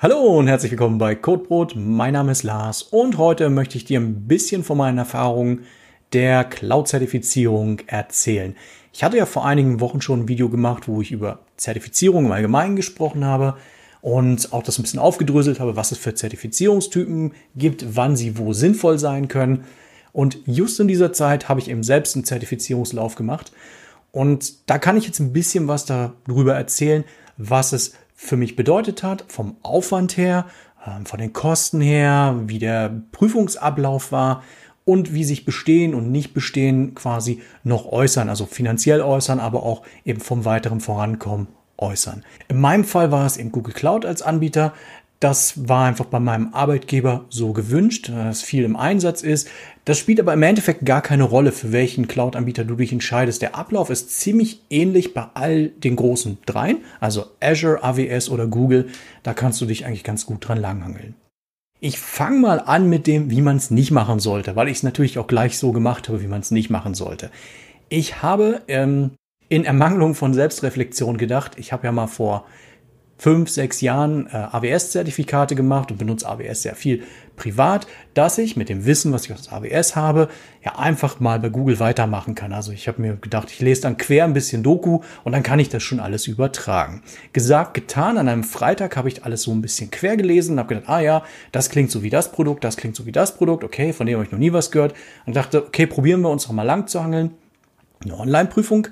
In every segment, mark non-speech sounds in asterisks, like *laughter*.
Hallo und herzlich willkommen bei Codebrot. Mein Name ist Lars und heute möchte ich dir ein bisschen von meinen Erfahrungen der Cloud-Zertifizierung erzählen. Ich hatte ja vor einigen Wochen schon ein Video gemacht, wo ich über Zertifizierung im Allgemeinen gesprochen habe und auch das ein bisschen aufgedröselt habe, was es für Zertifizierungstypen gibt, wann sie wo sinnvoll sein können. Und just in dieser Zeit habe ich eben selbst einen Zertifizierungslauf gemacht. Und da kann ich jetzt ein bisschen was darüber erzählen, was es für mich bedeutet hat, vom Aufwand her, ähm, von den Kosten her, wie der Prüfungsablauf war und wie sich Bestehen und Nicht-Bestehen quasi noch äußern, also finanziell äußern, aber auch eben vom weiteren Vorankommen äußern. In meinem Fall war es eben Google Cloud als Anbieter. Das war einfach bei meinem Arbeitgeber so gewünscht, dass viel im Einsatz ist. Das spielt aber im Endeffekt gar keine Rolle, für welchen Cloud-Anbieter du dich entscheidest. Der Ablauf ist ziemlich ähnlich bei all den großen dreien, also Azure, AWS oder Google. Da kannst du dich eigentlich ganz gut dran langhangeln. Ich fange mal an mit dem, wie man es nicht machen sollte, weil ich es natürlich auch gleich so gemacht habe, wie man es nicht machen sollte. Ich habe ähm, in Ermangelung von Selbstreflexion gedacht, ich habe ja mal vor fünf, sechs Jahren äh, AWS-Zertifikate gemacht und benutze AWS sehr viel privat, dass ich mit dem Wissen, was ich aus AWS habe, ja einfach mal bei Google weitermachen kann. Also ich habe mir gedacht, ich lese dann quer ein bisschen Doku und dann kann ich das schon alles übertragen. Gesagt, getan, an einem Freitag habe ich alles so ein bisschen quer gelesen und habe gedacht, ah ja, das klingt so wie das Produkt, das klingt so wie das Produkt, okay, von dem habe ich noch nie was gehört und dachte, okay, probieren wir uns noch mal lang zu hangeln. Eine Online-Prüfung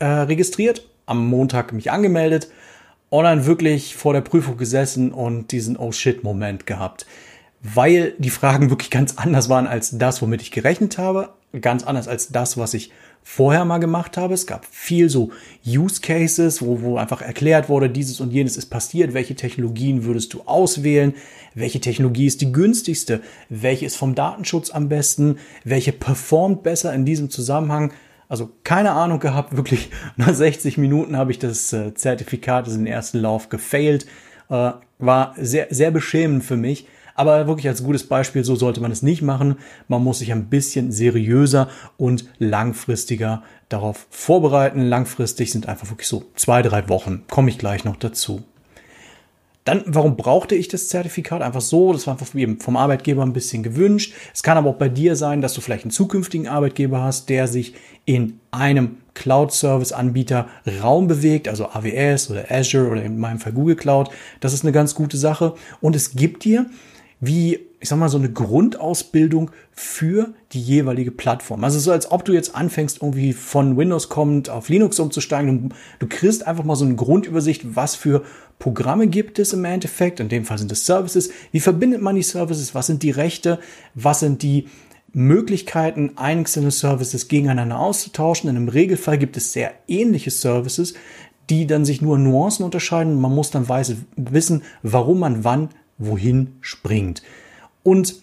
äh, registriert, am Montag mich angemeldet und dann wirklich vor der Prüfung gesessen und diesen Oh shit Moment gehabt. Weil die Fragen *laughs* wirklich ganz anders waren als das, womit ich gerechnet habe. Ganz anders als das, was ich vorher mal gemacht habe. Es gab viel so Use Cases, wo, wo einfach erklärt wurde, dieses und jenes ist passiert. Welche Technologien würdest du auswählen? Welche Technologie ist die günstigste? Welche ist vom Datenschutz am besten? Welche performt besser in diesem Zusammenhang? Also keine Ahnung gehabt, wirklich *laughs* nach 60 Minuten habe ich das äh, Zertifikat, also den ersten Lauf gefailt. Äh, war sehr, sehr beschämend für mich. Aber wirklich als gutes Beispiel, so sollte man es nicht machen. Man muss sich ein bisschen seriöser und langfristiger darauf vorbereiten. Langfristig sind einfach wirklich so zwei, drei Wochen. Komme ich gleich noch dazu. Dann, warum brauchte ich das Zertifikat? Einfach so, das war einfach vom Arbeitgeber ein bisschen gewünscht. Es kann aber auch bei dir sein, dass du vielleicht einen zukünftigen Arbeitgeber hast, der sich in einem Cloud-Service-Anbieter Raum bewegt, also AWS oder Azure oder in meinem Fall Google Cloud. Das ist eine ganz gute Sache. Und es gibt dir wie, ich sag mal, so eine Grundausbildung für die jeweilige Plattform. Also so, als ob du jetzt anfängst, irgendwie von Windows kommend auf Linux umzusteigen. Du, du kriegst einfach mal so eine Grundübersicht, was für Programme gibt es im Endeffekt. In dem Fall sind es Services. Wie verbindet man die Services? Was sind die Rechte? Was sind die Möglichkeiten, einzelne Services gegeneinander auszutauschen? In einem Regelfall gibt es sehr ähnliche Services, die dann sich nur Nuancen unterscheiden. Man muss dann weiß, wissen, warum man wann wohin springt. Und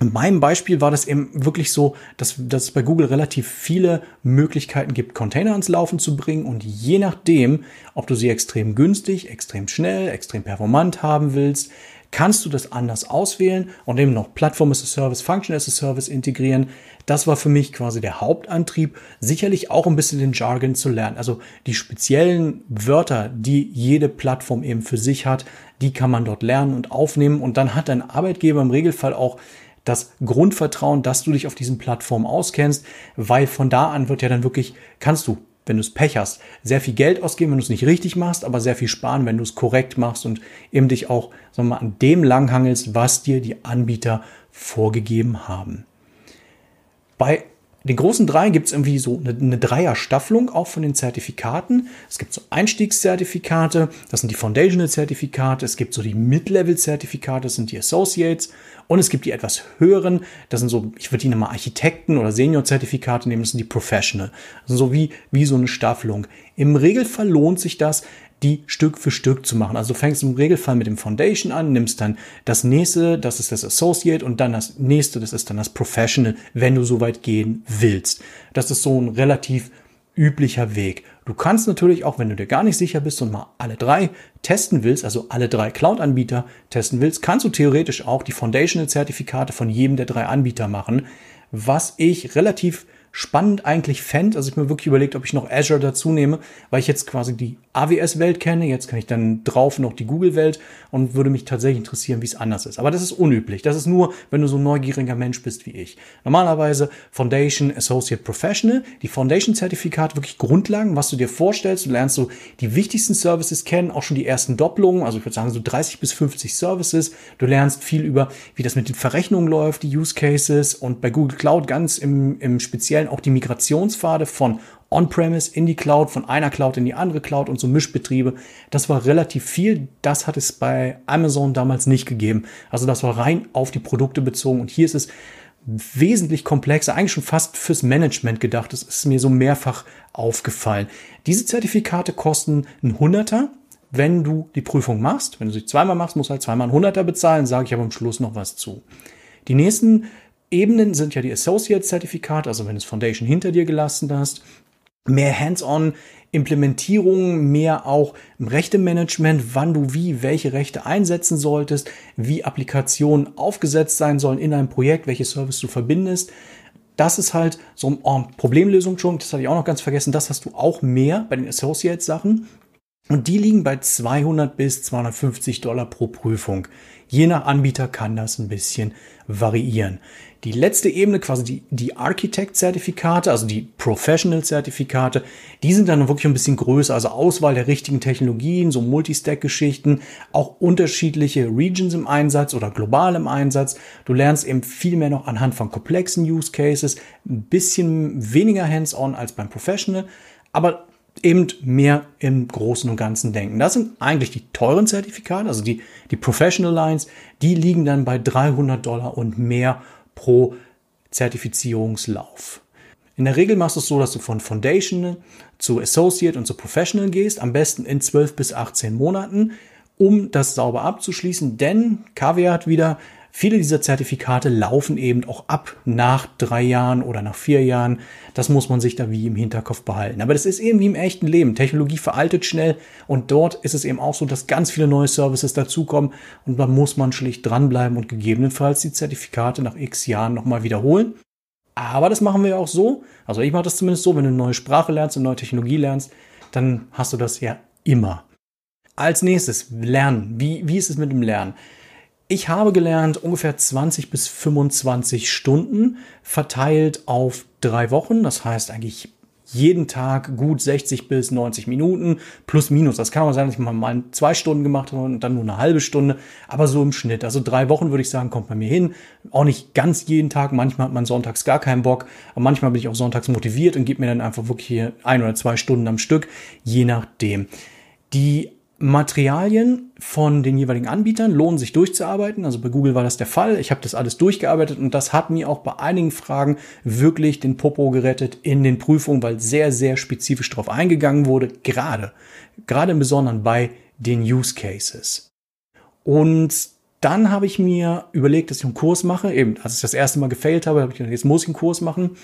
in meinem Beispiel war das eben wirklich so, dass, dass es bei Google relativ viele Möglichkeiten gibt, Container ans Laufen zu bringen. Und je nachdem, ob du sie extrem günstig, extrem schnell, extrem performant haben willst, kannst du das anders auswählen und eben noch Plattform as a Service, Function as a Service integrieren. Das war für mich quasi der Hauptantrieb, sicherlich auch ein bisschen den Jargon zu lernen. Also die speziellen Wörter, die jede Plattform eben für sich hat, die kann man dort lernen und aufnehmen und dann hat dein Arbeitgeber im Regelfall auch das Grundvertrauen, dass du dich auf diesen Plattformen auskennst, weil von da an wird ja dann wirklich, kannst du wenn du es Pech hast, sehr viel Geld ausgeben, wenn du es nicht richtig machst, aber sehr viel sparen, wenn du es korrekt machst und eben dich auch sagen wir mal, an dem langhangelst, was dir die Anbieter vorgegeben haben. Bei den großen drei gibt es irgendwie so eine, eine Dreierstaffelung auch von den Zertifikaten. Es gibt so Einstiegszertifikate, das sind die Foundational-Zertifikate, es gibt so die Mid-Level-Zertifikate, das sind die Associates und es gibt die etwas höheren, das sind so, ich würde die nochmal Architekten- oder Senior-Zertifikate nehmen, das sind die Professional. Das sind so wie, wie so eine Staffelung. Im Regelfall lohnt sich das, die Stück für Stück zu machen. Also du fängst im Regelfall mit dem Foundation an, nimmst dann das nächste, das ist das Associate und dann das nächste, das ist dann das Professional, wenn du so weit gehen willst. Das ist so ein relativ üblicher Weg. Du kannst natürlich auch, wenn du dir gar nicht sicher bist und mal alle drei testen willst, also alle drei Cloud-Anbieter testen willst, kannst du theoretisch auch die Foundational-Zertifikate von jedem der drei Anbieter machen, was ich relativ spannend eigentlich fände. Also ich mir wirklich überlegt, ob ich noch Azure dazu nehme, weil ich jetzt quasi die AWS-Welt kenne. Jetzt kann ich dann drauf noch die Google-Welt und würde mich tatsächlich interessieren, wie es anders ist. Aber das ist unüblich. Das ist nur, wenn du so ein neugieriger Mensch bist wie ich. Normalerweise Foundation, Associate Professional, die Foundation-Zertifikat, wirklich Grundlagen, was du dir vorstellst. Du lernst so die wichtigsten Services kennen, auch schon die ersten Doppelungen. Also ich würde sagen so 30 bis 50 Services. Du lernst viel über, wie das mit den Verrechnungen läuft, die Use Cases und bei Google Cloud ganz im, im Speziellen auch die Migrationspfade von On-Premise in die Cloud, von einer Cloud in die andere Cloud und so Mischbetriebe. Das war relativ viel. Das hat es bei Amazon damals nicht gegeben. Also das war rein auf die Produkte bezogen. Und hier ist es wesentlich komplexer, eigentlich schon fast fürs Management gedacht. Das ist mir so mehrfach aufgefallen. Diese Zertifikate kosten ein Hunderter, wenn du die Prüfung machst. Wenn du sie zweimal machst, musst du halt zweimal ein Hunderter bezahlen, sage ich aber am Schluss noch was zu. Die nächsten Ebenen sind ja die Associate-Zertifikate, also wenn du das Foundation hinter dir gelassen hast mehr Hands-on Implementierung, mehr auch im Rechte-Management, wann du wie welche Rechte einsetzen solltest, wie Applikationen aufgesetzt sein sollen in einem Projekt, welche Service du verbindest. Das ist halt so eine oh, Problemlösung schon, das hatte ich auch noch ganz vergessen, das hast du auch mehr bei den Associates-Sachen. Und die liegen bei 200 bis 250 Dollar pro Prüfung. Je nach Anbieter kann das ein bisschen variieren. Die letzte Ebene, quasi die, die Architect-Zertifikate, also die Professional-Zertifikate, die sind dann wirklich ein bisschen größer, also Auswahl der richtigen Technologien, so Multistack-Geschichten, auch unterschiedliche Regions im Einsatz oder global im Einsatz. Du lernst eben viel mehr noch anhand von komplexen Use Cases, ein bisschen weniger hands-on als beim Professional, aber eben mehr im Großen und Ganzen denken. Das sind eigentlich die teuren Zertifikate, also die, die Professional Lines, die liegen dann bei 300 Dollar und mehr pro Zertifizierungslauf. In der Regel machst du es so, dass du von Foundation zu Associate und zu Professional gehst, am besten in 12 bis 18 Monaten, um das sauber abzuschließen, denn Kaviat wieder, Viele dieser Zertifikate laufen eben auch ab nach drei Jahren oder nach vier Jahren. Das muss man sich da wie im Hinterkopf behalten. Aber das ist eben wie im echten Leben. Technologie veraltet schnell und dort ist es eben auch so, dass ganz viele neue Services dazukommen und da muss man schlicht dranbleiben und gegebenenfalls die Zertifikate nach x Jahren nochmal wiederholen. Aber das machen wir auch so. Also ich mache das zumindest so, wenn du eine neue Sprache lernst, eine neue Technologie lernst, dann hast du das ja immer. Als nächstes, Lernen. Wie, wie ist es mit dem Lernen? Ich habe gelernt ungefähr 20 bis 25 Stunden verteilt auf drei Wochen. Das heißt eigentlich jeden Tag gut 60 bis 90 Minuten plus minus. Das kann auch sein, dass ich mal zwei Stunden gemacht habe und dann nur eine halbe Stunde, aber so im Schnitt. Also drei Wochen würde ich sagen, kommt bei mir hin. Auch nicht ganz jeden Tag. Manchmal hat man sonntags gar keinen Bock, aber manchmal bin ich auch sonntags motiviert und gebe mir dann einfach wirklich hier ein oder zwei Stunden am Stück, je nachdem. Die Materialien von den jeweiligen Anbietern lohnen sich durchzuarbeiten. Also bei Google war das der Fall. Ich habe das alles durchgearbeitet und das hat mir auch bei einigen Fragen wirklich den Popo gerettet in den Prüfungen, weil sehr, sehr spezifisch darauf eingegangen wurde, gerade, gerade im Besonderen bei den Use Cases. Und dann habe ich mir überlegt, dass ich einen Kurs mache. Eben, als ich das erste Mal gefailt habe, habe ich gedacht, jetzt muss ich einen Kurs machen.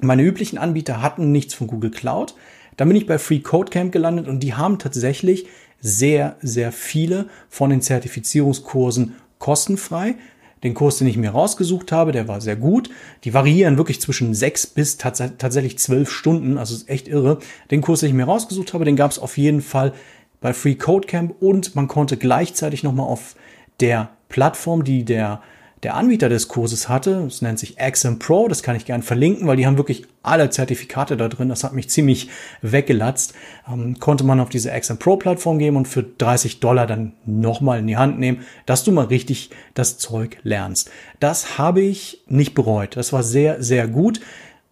Meine üblichen Anbieter hatten nichts von Google Cloud. Dann bin ich bei Free Code Camp gelandet und die haben tatsächlich sehr, sehr viele von den Zertifizierungskursen kostenfrei. Den Kurs, den ich mir rausgesucht habe, der war sehr gut. Die variieren wirklich zwischen sechs bis tats tatsächlich zwölf Stunden, also ist echt irre. Den Kurs, den ich mir rausgesucht habe, den gab es auf jeden Fall bei Free Code Camp und man konnte gleichzeitig nochmal auf der Plattform, die der der Anbieter des Kurses hatte. Das nennt sich Axam Pro. Das kann ich gern verlinken, weil die haben wirklich alle Zertifikate da drin. Das hat mich ziemlich weggelatzt. Ähm, konnte man auf diese Axam Pro Plattform geben und für 30 Dollar dann nochmal in die Hand nehmen, dass du mal richtig das Zeug lernst. Das habe ich nicht bereut. Das war sehr, sehr gut.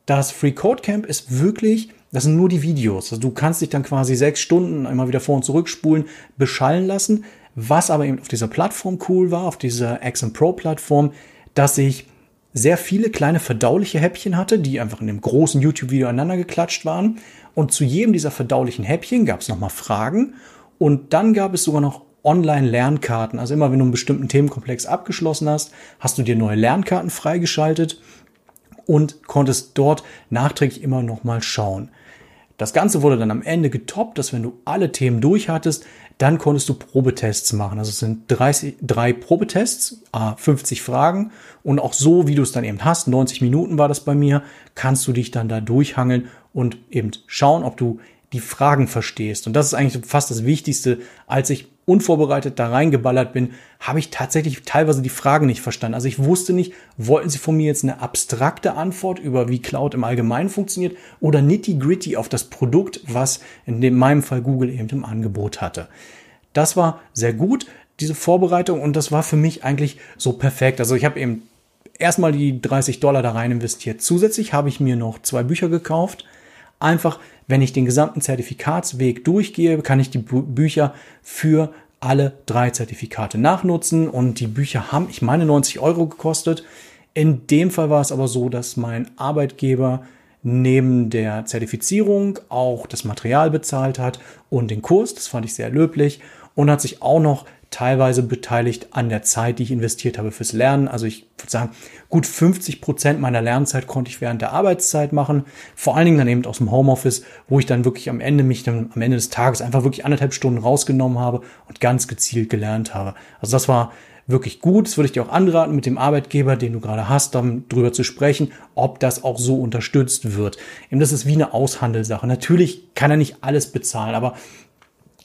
Das Free Code Camp ist wirklich das sind nur die Videos. Also du kannst dich dann quasi sechs Stunden einmal wieder vor und zurückspulen, beschallen lassen. Was aber eben auf dieser Plattform cool war, auf dieser Axon Pro Plattform, dass ich sehr viele kleine verdauliche Häppchen hatte, die einfach in dem großen YouTube-Video aneinander geklatscht waren. Und zu jedem dieser verdaulichen Häppchen gab es nochmal Fragen. Und dann gab es sogar noch Online-Lernkarten. Also immer wenn du einen bestimmten Themenkomplex abgeschlossen hast, hast du dir neue Lernkarten freigeschaltet und konntest dort nachträglich immer nochmal schauen. Das Ganze wurde dann am Ende getoppt, dass wenn du alle Themen durch hattest, dann konntest du Probetests machen. Also es sind 30, drei Probetests, 50 Fragen und auch so, wie du es dann eben hast, 90 Minuten war das bei mir, kannst du dich dann da durchhangeln und eben schauen, ob du die Fragen verstehst. Und das ist eigentlich fast das Wichtigste. Als ich unvorbereitet da reingeballert bin, habe ich tatsächlich teilweise die Fragen nicht verstanden. Also ich wusste nicht, wollten sie von mir jetzt eine abstrakte Antwort über wie Cloud im Allgemeinen funktioniert oder nitty-gritty auf das Produkt, was in meinem Fall Google eben im Angebot hatte. Das war sehr gut, diese Vorbereitung, und das war für mich eigentlich so perfekt. Also ich habe eben erstmal die 30 Dollar da rein investiert. Zusätzlich habe ich mir noch zwei Bücher gekauft. Einfach wenn ich den gesamten Zertifikatsweg durchgehe, kann ich die Bücher für alle drei Zertifikate nachnutzen und die Bücher haben, ich meine, 90 Euro gekostet. In dem Fall war es aber so, dass mein Arbeitgeber neben der Zertifizierung auch das Material bezahlt hat und den Kurs. Das fand ich sehr löblich und hat sich auch noch teilweise beteiligt an der Zeit, die ich investiert habe fürs Lernen. Also ich würde sagen, gut 50 Prozent meiner Lernzeit konnte ich während der Arbeitszeit machen. Vor allen Dingen dann eben aus dem Homeoffice, wo ich dann wirklich am Ende mich dann am Ende des Tages einfach wirklich anderthalb Stunden rausgenommen habe und ganz gezielt gelernt habe. Also das war wirklich gut. Das würde ich dir auch anraten, mit dem Arbeitgeber, den du gerade hast, dann drüber zu sprechen, ob das auch so unterstützt wird. Eben das ist wie eine Aushandelssache. Natürlich kann er nicht alles bezahlen, aber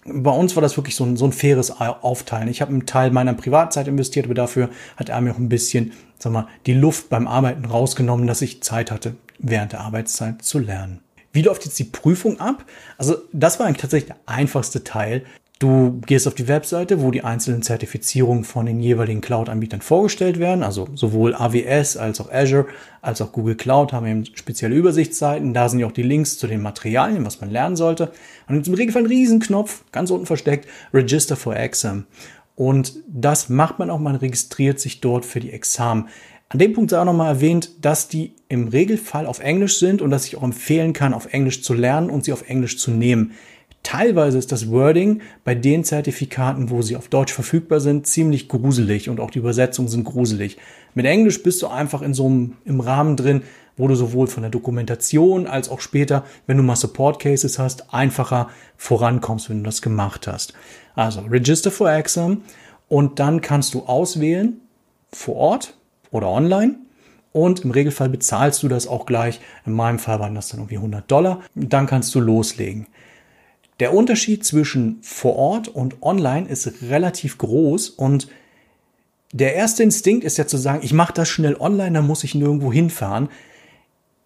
bei uns war das wirklich so ein, so ein faires Aufteilen. Ich habe einen Teil meiner Privatzeit investiert, aber dafür hat er mir auch ein bisschen, sag mal, die Luft beim Arbeiten rausgenommen, dass ich Zeit hatte, während der Arbeitszeit zu lernen. Wie läuft jetzt die Prüfung ab? Also das war eigentlich tatsächlich der einfachste Teil. Du gehst auf die Webseite, wo die einzelnen Zertifizierungen von den jeweiligen Cloud-Anbietern vorgestellt werden. Also sowohl AWS als auch Azure als auch Google Cloud haben eben spezielle Übersichtsseiten. Da sind ja auch die Links zu den Materialien, was man lernen sollte. Und im Regelfall ein Riesenknopf, ganz unten versteckt, Register for Exam. Und das macht man auch, man registriert sich dort für die Examen. An dem Punkt sei auch nochmal erwähnt, dass die im Regelfall auf Englisch sind und dass ich auch empfehlen kann, auf Englisch zu lernen und sie auf Englisch zu nehmen. Teilweise ist das Wording bei den Zertifikaten, wo sie auf Deutsch verfügbar sind, ziemlich gruselig und auch die Übersetzungen sind gruselig. Mit Englisch bist du einfach in so einem, im Rahmen drin, wo du sowohl von der Dokumentation als auch später, wenn du mal Support Cases hast, einfacher vorankommst, wenn du das gemacht hast. Also Register for Exam und dann kannst du auswählen vor Ort oder online und im Regelfall bezahlst du das auch gleich. In meinem Fall waren das dann irgendwie 100 Dollar. Dann kannst du loslegen. Der Unterschied zwischen vor Ort und online ist relativ groß und der erste Instinkt ist ja zu sagen, ich mache das schnell online, dann muss ich nirgendwo hinfahren.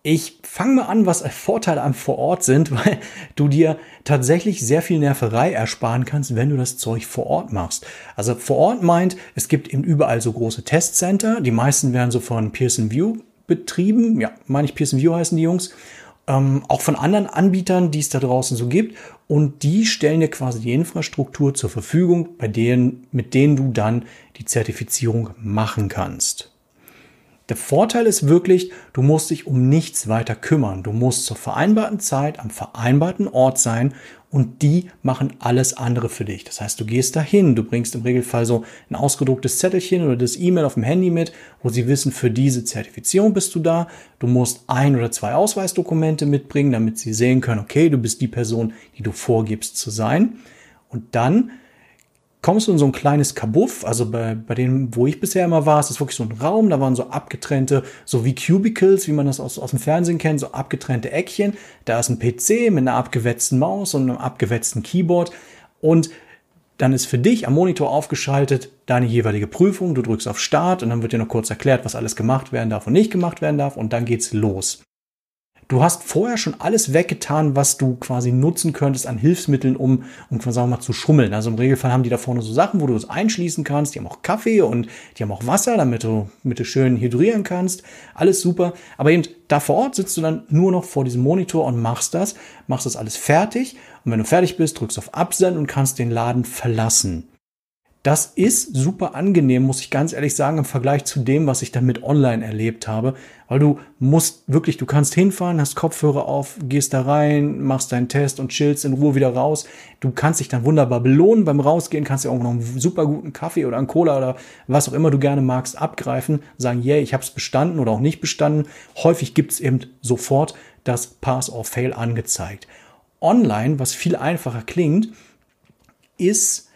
Ich fange mal an, was Vorteile am Vorort sind, *laughs* weil du dir tatsächlich sehr viel Nerverei ersparen kannst, wenn du das Zeug vor Ort machst. Also vor Ort meint, es gibt eben überall so große Testcenter. Die meisten werden so von Pearson View betrieben. Ja, meine ich Pearson View heißen die Jungs ähm, auch von anderen Anbietern, die es da draußen so gibt. Und die stellen dir quasi die Infrastruktur zur Verfügung, bei denen, mit denen du dann die Zertifizierung machen kannst. Der Vorteil ist wirklich, du musst dich um nichts weiter kümmern. Du musst zur vereinbarten Zeit am vereinbarten Ort sein und die machen alles andere für dich. Das heißt, du gehst dahin, du bringst im Regelfall so ein ausgedrucktes Zettelchen oder das E-Mail auf dem Handy mit, wo sie wissen, für diese Zertifizierung bist du da. Du musst ein oder zwei Ausweisdokumente mitbringen, damit sie sehen können, okay, du bist die Person, die du vorgibst zu sein. Und dann kommst du in so ein kleines Kabuff, also bei, bei dem, wo ich bisher immer war, ist das wirklich so ein Raum, da waren so abgetrennte, so wie Cubicles, wie man das aus, aus dem Fernsehen kennt, so abgetrennte Eckchen. Da ist ein PC mit einer abgewetzten Maus und einem abgewetzten Keyboard und dann ist für dich am Monitor aufgeschaltet deine jeweilige Prüfung. Du drückst auf Start und dann wird dir noch kurz erklärt, was alles gemacht werden darf und nicht gemacht werden darf und dann geht's los. Du hast vorher schon alles weggetan, was du quasi nutzen könntest an Hilfsmitteln, um, um sagen wir mal, zu schummeln. Also im Regelfall haben die da vorne so Sachen, wo du es einschließen kannst. Die haben auch Kaffee und die haben auch Wasser, damit du, damit du schön hydrieren kannst. Alles super. Aber eben da vor Ort sitzt du dann nur noch vor diesem Monitor und machst das, machst das alles fertig. Und wenn du fertig bist, drückst auf Absenden und kannst den Laden verlassen. Das ist super angenehm, muss ich ganz ehrlich sagen, im Vergleich zu dem, was ich damit online erlebt habe. Weil du musst wirklich, du kannst hinfahren, hast Kopfhörer auf, gehst da rein, machst deinen Test und chillst in Ruhe wieder raus. Du kannst dich dann wunderbar belohnen beim Rausgehen, kannst dir auch noch einen super guten Kaffee oder einen Cola oder was auch immer du gerne magst abgreifen, sagen, yeah, ich habe es bestanden oder auch nicht bestanden. Häufig gibt es eben sofort das Pass or Fail angezeigt. online, was viel einfacher klingt, ist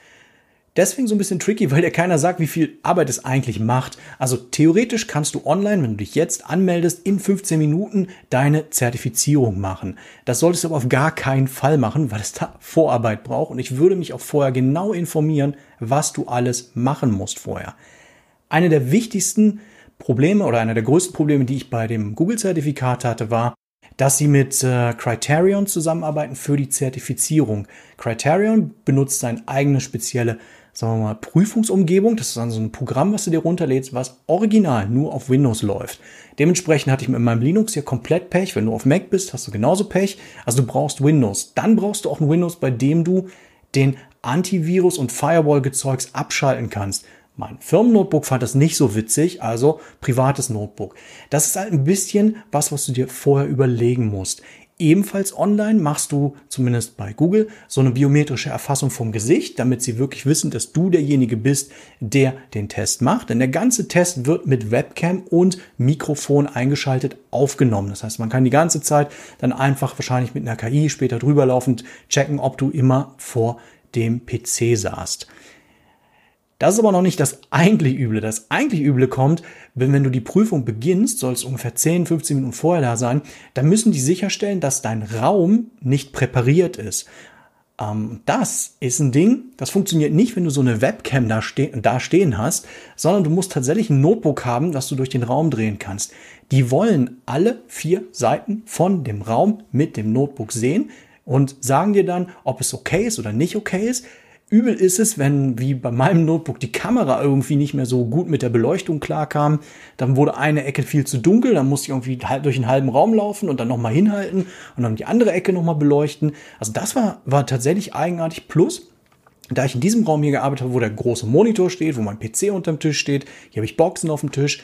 deswegen so ein bisschen tricky, weil dir keiner sagt, wie viel Arbeit es eigentlich macht. Also theoretisch kannst du online, wenn du dich jetzt anmeldest, in 15 Minuten deine Zertifizierung machen. Das solltest du aber auf gar keinen Fall machen, weil es da Vorarbeit braucht. Und ich würde mich auch vorher genau informieren, was du alles machen musst vorher. Eine der wichtigsten Probleme oder einer der größten Probleme, die ich bei dem Google-Zertifikat hatte, war, dass sie mit äh, Criterion zusammenarbeiten für die Zertifizierung. Criterion benutzt seine eigene spezielle sagen wir mal, Prüfungsumgebung. Das ist dann so ein Programm, was du dir runterlädst, was original nur auf Windows läuft. Dementsprechend hatte ich mit meinem Linux hier komplett Pech. Wenn du auf Mac bist, hast du genauso Pech. Also du brauchst Windows. Dann brauchst du auch ein Windows, bei dem du den Antivirus und Firewall-Gezeugs abschalten kannst. Mein Firmennotebook fand das nicht so witzig, also privates Notebook. Das ist halt ein bisschen was, was du dir vorher überlegen musst. Ebenfalls online machst du, zumindest bei Google, so eine biometrische Erfassung vom Gesicht, damit sie wirklich wissen, dass du derjenige bist, der den Test macht. Denn der ganze Test wird mit Webcam und Mikrofon eingeschaltet aufgenommen. Das heißt, man kann die ganze Zeit dann einfach wahrscheinlich mit einer KI später drüber laufend checken, ob du immer vor dem PC saßt. Das ist aber noch nicht das eigentlich Üble. Das eigentlich Üble kommt, wenn, wenn du die Prüfung beginnst, soll es ungefähr 10, 15 Minuten vorher da sein, dann müssen die sicherstellen, dass dein Raum nicht präpariert ist. Ähm, das ist ein Ding, das funktioniert nicht, wenn du so eine Webcam da, ste da stehen hast, sondern du musst tatsächlich ein Notebook haben, das du durch den Raum drehen kannst. Die wollen alle vier Seiten von dem Raum mit dem Notebook sehen und sagen dir dann, ob es okay ist oder nicht okay ist. Übel ist es, wenn wie bei meinem Notebook die Kamera irgendwie nicht mehr so gut mit der Beleuchtung klarkam. Dann wurde eine Ecke viel zu dunkel, dann musste ich irgendwie durch einen halben Raum laufen und dann nochmal hinhalten und dann die andere Ecke nochmal beleuchten. Also das war, war tatsächlich eigenartig. Plus, da ich in diesem Raum hier gearbeitet habe, wo der große Monitor steht, wo mein PC unterm Tisch steht, hier habe ich Boxen auf dem Tisch,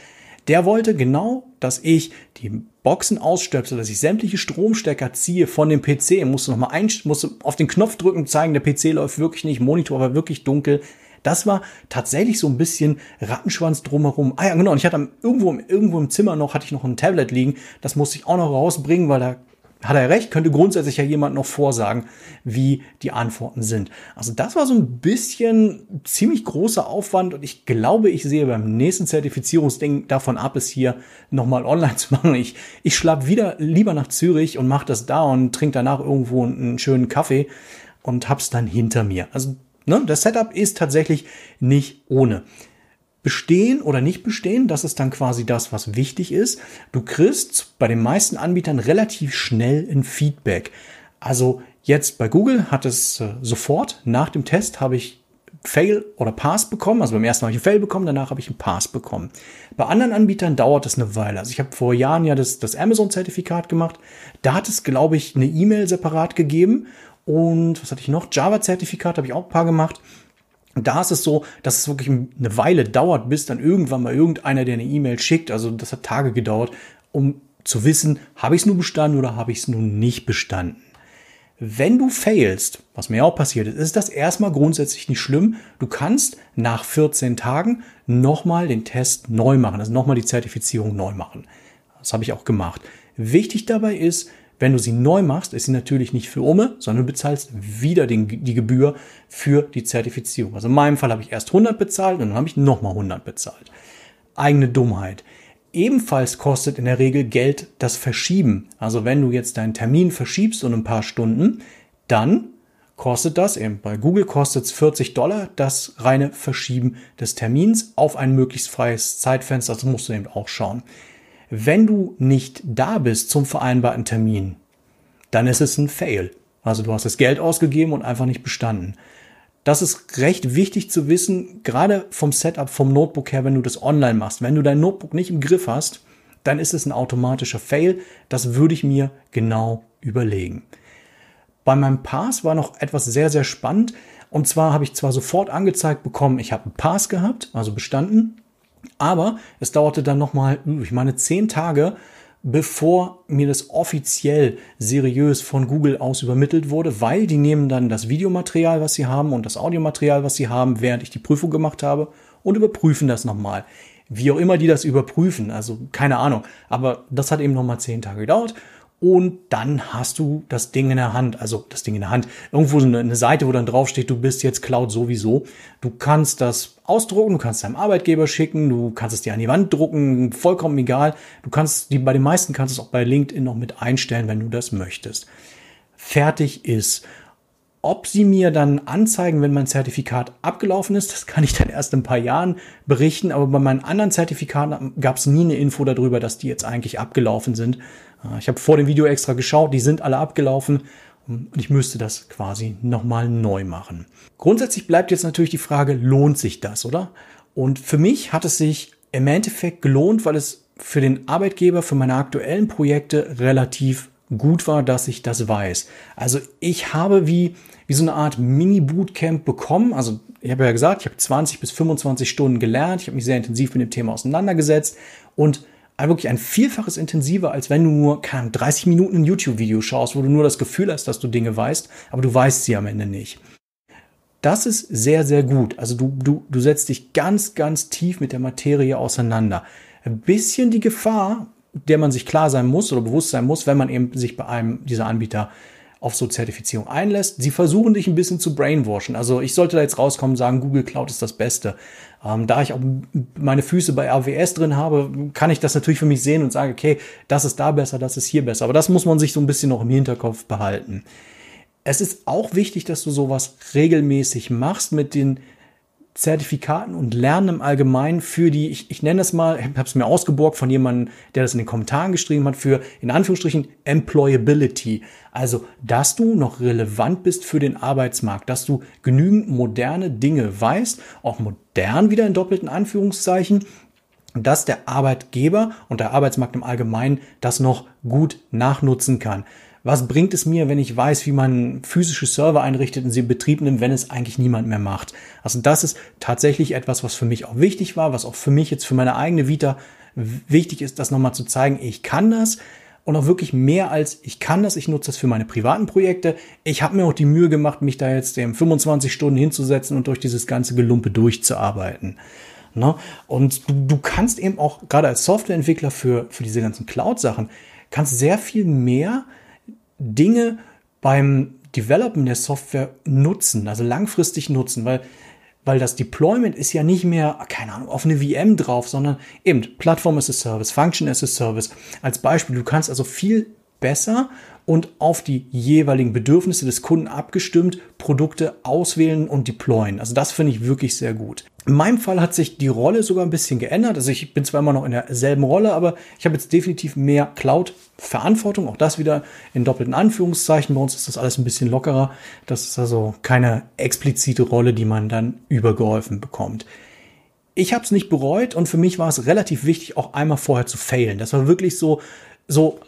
der wollte genau, dass ich die Boxen ausstöpsel, dass ich sämtliche Stromstecker ziehe von dem PC. Musste nochmal ein, musste auf den Knopf drücken, zeigen, der PC läuft wirklich nicht, Monitor war wirklich dunkel. Das war tatsächlich so ein bisschen Rattenschwanz drumherum. Ah ja, genau. Und ich hatte irgendwo, irgendwo im Zimmer noch, hatte ich noch ein Tablet liegen. Das musste ich auch noch rausbringen, weil da hat er recht, könnte grundsätzlich ja jemand noch vorsagen, wie die Antworten sind. Also das war so ein bisschen ziemlich großer Aufwand und ich glaube, ich sehe beim nächsten Zertifizierungsding davon ab, es hier nochmal online *laughs* zu machen. Ich, ich schlapp wieder lieber nach Zürich und mache das da und trinke danach irgendwo einen schönen Kaffee und hab's dann hinter mir. Also ne, das Setup ist tatsächlich nicht ohne bestehen oder nicht bestehen. Das ist dann quasi das, was wichtig ist. Du kriegst bei den meisten Anbietern relativ schnell ein Feedback. Also jetzt bei Google hat es äh, sofort nach dem Test habe ich Fail oder Pass bekommen. Also beim ersten habe ich einen Fail bekommen, danach habe ich einen Pass bekommen. Bei anderen Anbietern dauert es eine Weile. Also ich habe vor Jahren ja das, das Amazon-Zertifikat gemacht. Da hat es, glaube ich, eine E-Mail separat gegeben. Und was hatte ich noch? Java-Zertifikat habe ich auch ein paar gemacht. Da ist es so, dass es wirklich eine Weile dauert, bis dann irgendwann mal irgendeiner, der eine E-Mail schickt, also das hat Tage gedauert, um zu wissen, habe ich es nun bestanden oder habe ich es nun nicht bestanden. Wenn du failst, was mir auch passiert ist, ist das erstmal grundsätzlich nicht schlimm. Du kannst nach 14 Tagen nochmal den Test neu machen, also nochmal die Zertifizierung neu machen. Das habe ich auch gemacht. Wichtig dabei ist, wenn du sie neu machst, ist sie natürlich nicht für Umme, sondern du bezahlst wieder den, die Gebühr für die Zertifizierung. Also in meinem Fall habe ich erst 100 bezahlt und dann habe ich nochmal 100 bezahlt. Eigene Dummheit. Ebenfalls kostet in der Regel Geld das Verschieben. Also wenn du jetzt deinen Termin verschiebst um ein paar Stunden, dann kostet das, eben bei Google kostet es 40 Dollar, das reine Verschieben des Termins auf ein möglichst freies Zeitfenster. Das musst du eben auch schauen. Wenn du nicht da bist zum vereinbarten Termin, dann ist es ein Fail. Also du hast das Geld ausgegeben und einfach nicht bestanden. Das ist recht wichtig zu wissen, gerade vom Setup, vom Notebook her, wenn du das online machst. Wenn du dein Notebook nicht im Griff hast, dann ist es ein automatischer Fail. Das würde ich mir genau überlegen. Bei meinem Pass war noch etwas sehr, sehr spannend. Und zwar habe ich zwar sofort angezeigt bekommen, ich habe einen Pass gehabt, also bestanden, aber es dauerte dann nochmal, ich meine, zehn Tage, bevor mir das offiziell seriös von Google aus übermittelt wurde, weil die nehmen dann das Videomaterial, was sie haben und das Audiomaterial, was sie haben, während ich die Prüfung gemacht habe und überprüfen das nochmal. Wie auch immer die das überprüfen, also keine Ahnung. Aber das hat eben nochmal zehn Tage gedauert und dann hast du das Ding in der Hand, also das Ding in der Hand, irgendwo so eine, Seite, wo dann draufsteht, du bist jetzt Cloud sowieso. Du kannst das ausdrucken, du kannst deinem Arbeitgeber schicken, du kannst es dir an die Wand drucken, vollkommen egal. Du kannst, die, bei den meisten kannst du es auch bei LinkedIn noch mit einstellen, wenn du das möchtest. Fertig ist. Ob sie mir dann anzeigen, wenn mein Zertifikat abgelaufen ist, das kann ich dann erst in ein paar Jahren berichten. Aber bei meinen anderen Zertifikaten gab es nie eine Info darüber, dass die jetzt eigentlich abgelaufen sind. Ich habe vor dem Video extra geschaut, die sind alle abgelaufen und ich müsste das quasi nochmal neu machen. Grundsätzlich bleibt jetzt natürlich die Frage, lohnt sich das, oder? Und für mich hat es sich im Endeffekt gelohnt, weil es für den Arbeitgeber, für meine aktuellen Projekte relativ gut war, dass ich das weiß. Also ich habe wie, wie so eine Art Mini-Bootcamp bekommen. Also ich habe ja gesagt, ich habe 20 bis 25 Stunden gelernt. Ich habe mich sehr intensiv mit dem Thema auseinandergesetzt und wirklich ein Vielfaches intensiver, als wenn du nur keine 30 Minuten ein YouTube-Video schaust, wo du nur das Gefühl hast, dass du Dinge weißt, aber du weißt sie am Ende nicht. Das ist sehr, sehr gut. Also du, du, du setzt dich ganz, ganz tief mit der Materie auseinander. Ein bisschen die Gefahr, der man sich klar sein muss oder bewusst sein muss, wenn man eben sich bei einem dieser Anbieter auf so Zertifizierung einlässt. Sie versuchen dich ein bisschen zu brainwashen. Also ich sollte da jetzt rauskommen und sagen, Google Cloud ist das Beste. Ähm, da ich auch meine Füße bei AWS drin habe, kann ich das natürlich für mich sehen und sagen, okay, das ist da besser, das ist hier besser. Aber das muss man sich so ein bisschen noch im Hinterkopf behalten. Es ist auch wichtig, dass du sowas regelmäßig machst mit den Zertifikaten und Lernen im Allgemeinen für die, ich, ich nenne das mal, ich habe es mir ausgeborgt von jemandem, der das in den Kommentaren geschrieben hat, für in Anführungsstrichen Employability. Also, dass du noch relevant bist für den Arbeitsmarkt, dass du genügend moderne Dinge weißt, auch modern wieder in doppelten Anführungszeichen, dass der Arbeitgeber und der Arbeitsmarkt im Allgemeinen das noch gut nachnutzen kann was bringt es mir, wenn ich weiß, wie man physische Server einrichtet und sie in Betrieb nimmt, wenn es eigentlich niemand mehr macht? Also das ist tatsächlich etwas, was für mich auch wichtig war, was auch für mich jetzt für meine eigene Vita wichtig ist, das nochmal zu zeigen, ich kann das und auch wirklich mehr als ich kann das, ich nutze das für meine privaten Projekte. Ich habe mir auch die Mühe gemacht, mich da jetzt eben 25 Stunden hinzusetzen und durch dieses ganze Gelumpe durchzuarbeiten. Ne? Und du, du kannst eben auch gerade als Softwareentwickler für, für diese ganzen Cloud-Sachen, kannst sehr viel mehr Dinge beim Developen der Software nutzen, also langfristig nutzen, weil, weil das Deployment ist ja nicht mehr, keine Ahnung, auf eine VM drauf, sondern eben Plattform as a Service, Function as a Service. Als Beispiel, du kannst also viel besser und auf die jeweiligen Bedürfnisse des Kunden abgestimmt Produkte auswählen und deployen. Also das finde ich wirklich sehr gut. In meinem Fall hat sich die Rolle sogar ein bisschen geändert. Also ich bin zwar immer noch in derselben Rolle, aber ich habe jetzt definitiv mehr Cloud-Verantwortung. Auch das wieder in doppelten Anführungszeichen. Bei uns ist das alles ein bisschen lockerer. Das ist also keine explizite Rolle, die man dann übergeholfen bekommt. Ich habe es nicht bereut und für mich war es relativ wichtig, auch einmal vorher zu failen. Das war wirklich so, so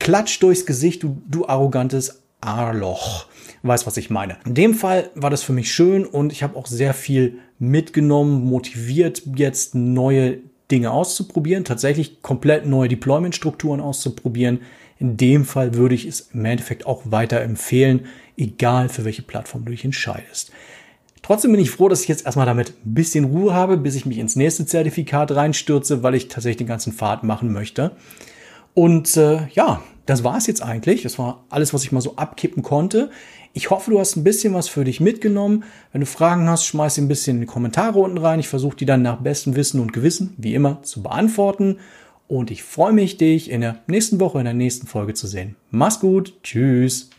Klatsch durchs Gesicht, du, du arrogantes Arloch. Weißt, was ich meine. In dem Fall war das für mich schön und ich habe auch sehr viel mitgenommen, motiviert, jetzt neue Dinge auszuprobieren, tatsächlich komplett neue Deployment-Strukturen auszuprobieren. In dem Fall würde ich es im Endeffekt auch weiter empfehlen, egal für welche Plattform du dich entscheidest. Trotzdem bin ich froh, dass ich jetzt erstmal damit ein bisschen Ruhe habe, bis ich mich ins nächste Zertifikat reinstürze, weil ich tatsächlich den ganzen Pfad machen möchte. Und äh, ja, das war es jetzt eigentlich. Das war alles, was ich mal so abkippen konnte. Ich hoffe, du hast ein bisschen was für dich mitgenommen. Wenn du Fragen hast, schmeiß sie ein bisschen in die Kommentare unten rein. Ich versuche die dann nach bestem Wissen und Gewissen, wie immer, zu beantworten. Und ich freue mich, dich in der nächsten Woche, in der nächsten Folge zu sehen. Mach's gut. Tschüss.